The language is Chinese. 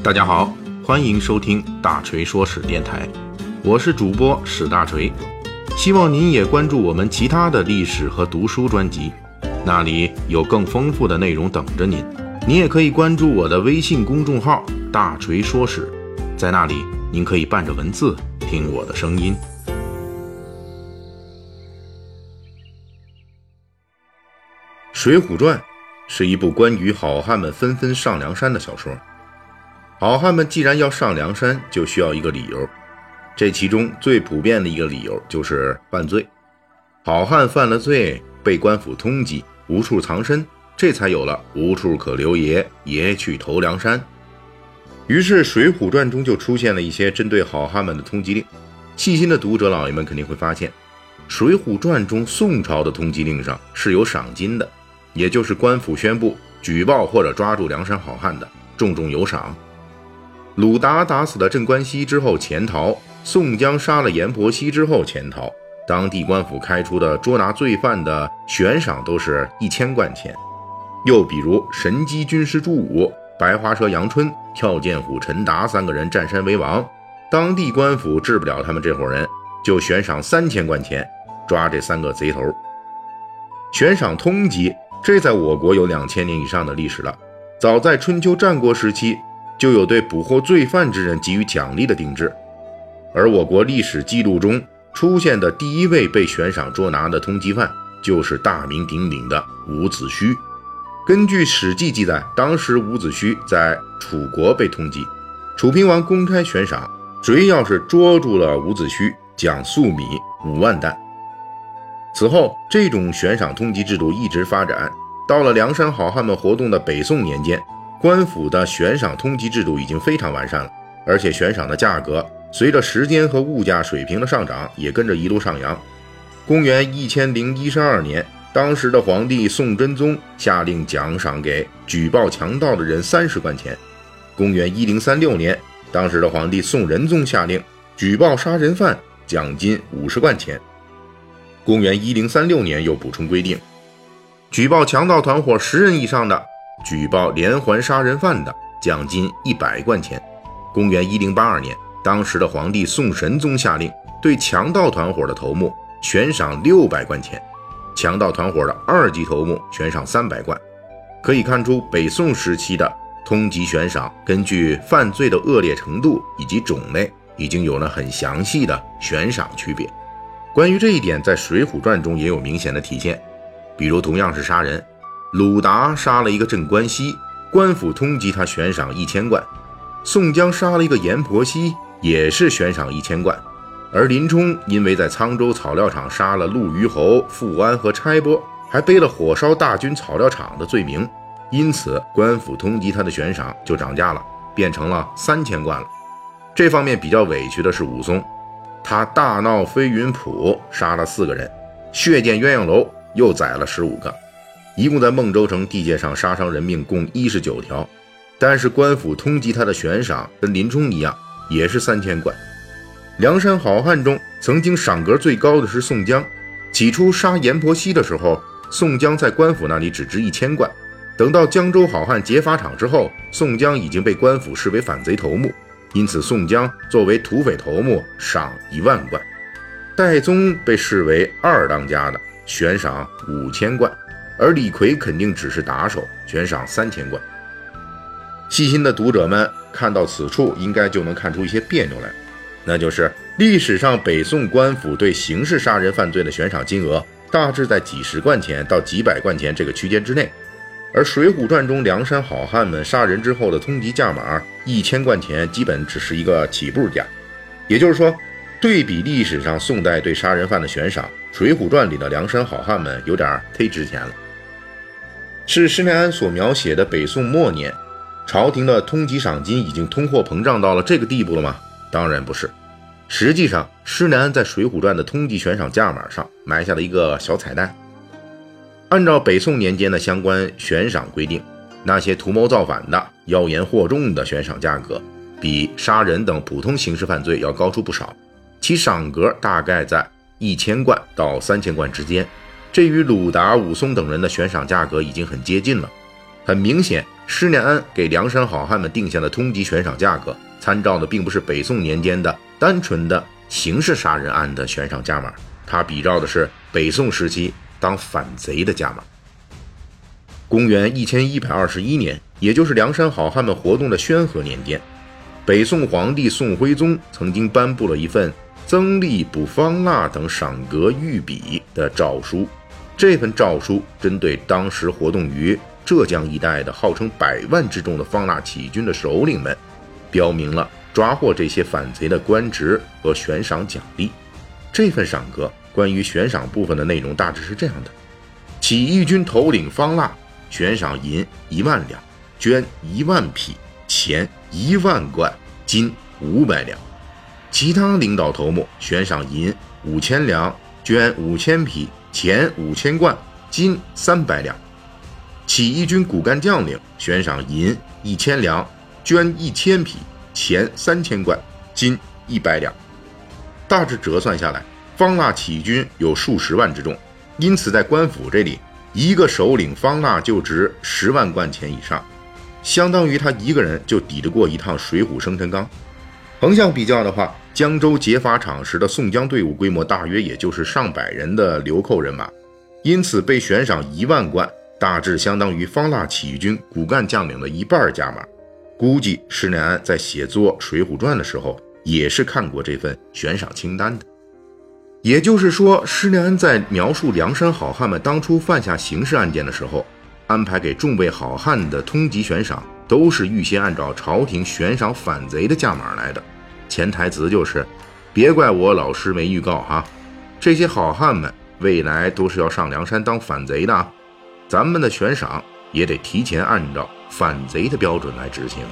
大家好，欢迎收听大锤说史电台，我是主播史大锤，希望您也关注我们其他的历史和读书专辑，那里有更丰富的内容等着您。您也可以关注我的微信公众号“大锤说史”，在那里您可以伴着文字听我的声音。《水浒传》是一部关于好汉们纷纷上梁山的小说。好汉们既然要上梁山，就需要一个理由。这其中最普遍的一个理由就是犯罪。好汉犯了罪，被官府通缉，无处藏身，这才有了“无处可留爷，爷去投梁山”。于是，《水浒传》中就出现了一些针对好汉们的通缉令。细心的读者老爷们肯定会发现，《水浒传》中宋朝的通缉令上是有赏金的，也就是官府宣布举报或者抓住梁山好汉的，重重有赏。鲁达打死了镇关西之后潜逃，宋江杀了阎婆惜之后潜逃，当地官府开出的捉拿罪犯的悬赏都是一千贯钱。又比如神机军师朱武、白花蛇杨春、跳涧虎陈达三个人占山为王，当地官府治不了他们这伙人，就悬赏三千贯钱抓这三个贼头。悬赏通缉，这在我国有两千年以上的历史了，早在春秋战国时期。就有对捕获罪犯之人给予奖励的定制，而我国历史记录中出现的第一位被悬赏捉拿的通缉犯，就是大名鼎鼎的伍子胥。根据《史记》记载，当时伍子胥在楚国被通缉，楚平王公开悬赏，谁要是捉住了伍子胥，奖粟米五万担。此后，这种悬赏通缉制度一直发展，到了梁山好汉们活动的北宋年间。官府的悬赏通缉制度已经非常完善了，而且悬赏的价格随着时间和物价水平的上涨，也跟着一路上扬。公元一千零一十二年，当时的皇帝宋真宗下令奖赏给举报强盗的人三十贯钱。公元一零三六年，当时的皇帝宋仁宗下令举报杀人犯奖金五十贯钱。公元一零三六年又补充规定，举报强盗团伙十人以上的。举报连环杀人犯的，奖金一百贯钱。公元一零八二年，当时的皇帝宋神宗下令，对强盗团伙的头目悬赏六百贯钱，强盗团伙的二级头目悬赏三百贯。可以看出，北宋时期的通缉悬赏，根据犯罪的恶劣程度以及种类，已经有了很详细的悬赏区别。关于这一点，在《水浒传》中也有明显的体现，比如同样是杀人。鲁达杀了一个镇关西，官府通缉他悬赏一千贯；宋江杀了一个阎婆惜，也是悬赏一千贯。而林冲因为在沧州草料场杀了陆虞侯富安和差拨，还背了火烧大军草料场的罪名，因此官府通缉他的悬赏就涨价了，变成了三千贯了。这方面比较委屈的是武松，他大闹飞云浦，杀了四个人；血溅鸳鸯楼，又宰了十五个。一共在孟州城地界上杀伤人命共一十九条，但是官府通缉他的悬赏跟林冲一样，也是三千贯。梁山好汉中曾经赏格最高的是宋江，起初杀阎婆惜的时候，宋江在官府那里只值一千贯，等到江州好汉劫法场之后，宋江已经被官府视为反贼头目，因此宋江作为土匪头目赏一万贯。戴宗被视为二当家的，悬赏五千贯。而李逵肯定只是打手，悬赏三千贯。细心的读者们看到此处，应该就能看出一些别扭来，那就是历史上北宋官府对刑事杀人犯罪的悬赏金额，大致在几十贯钱到几百贯钱这个区间之内，而《水浒传》中梁山好汉们杀人之后的通缉价码一千贯钱，基本只是一个起步价。也就是说，对比历史上宋代对杀人犯的悬赏，《水浒传》里的梁山好汉们有点忒值钱了。是施耐庵所描写的北宋末年，朝廷的通缉赏金已经通货膨胀到了这个地步了吗？当然不是。实际上，施耐庵在《水浒传》的通缉悬赏价码上埋下了一个小彩蛋。按照北宋年间的相关悬赏规定，那些图谋造反的、妖言惑众的悬赏价格，比杀人等普通刑事犯罪要高出不少，其赏格大概在一千贯到三千贯之间。这与鲁达、武松等人的悬赏价格已经很接近了。很明显，施耐庵给梁山好汉们定下的通缉悬赏价格，参照的并不是北宋年间的单纯的刑事杀人案的悬赏价码，它比照的是北宋时期当反贼的价码。公元一千一百二十一年，也就是梁山好汉们活动的宣和年间，北宋皇帝宋徽宗曾经颁布了一份增吏补方腊等赏格御笔的诏书。这份诏书针对当时活动于浙江一带的号称百万之众的方腊起义军的首领们，标明了抓获这些反贼的官职和悬赏奖励。这份赏格关于悬赏部分的内容大致是这样的：起义军头领方腊悬赏银一万两，绢一万匹，钱一万贯，金五百两；其他领导头目悬赏银五千两，绢五千匹，钱五千贯，金三百两。起义军骨干将领悬赏银一千两，绢一千匹，钱三千贯，金一百两。大致折算下来，方腊起义军有数十万之众，因此在官府这里，一个首领方腊就值十万贯钱以上，相当于他一个人就抵得过一趟水浒生辰纲。横向比较的话，江州劫法场时的宋江队伍规模大约也就是上百人的流寇人马，因此被悬赏一万贯。大致相当于方腊起义军骨干将领的一半价码，估计施耐庵在写作《水浒传》的时候也是看过这份悬赏清单的。也就是说，施耐庵在描述梁山好汉们当初犯下刑事案件的时候，安排给众位好汉的通缉悬赏，都是预先按照朝廷悬赏反贼的价码来的。潜台词就是，别怪我老师没预告哈，这些好汉们未来都是要上梁山当反贼的。咱们的悬赏也得提前按照反贼的标准来执行。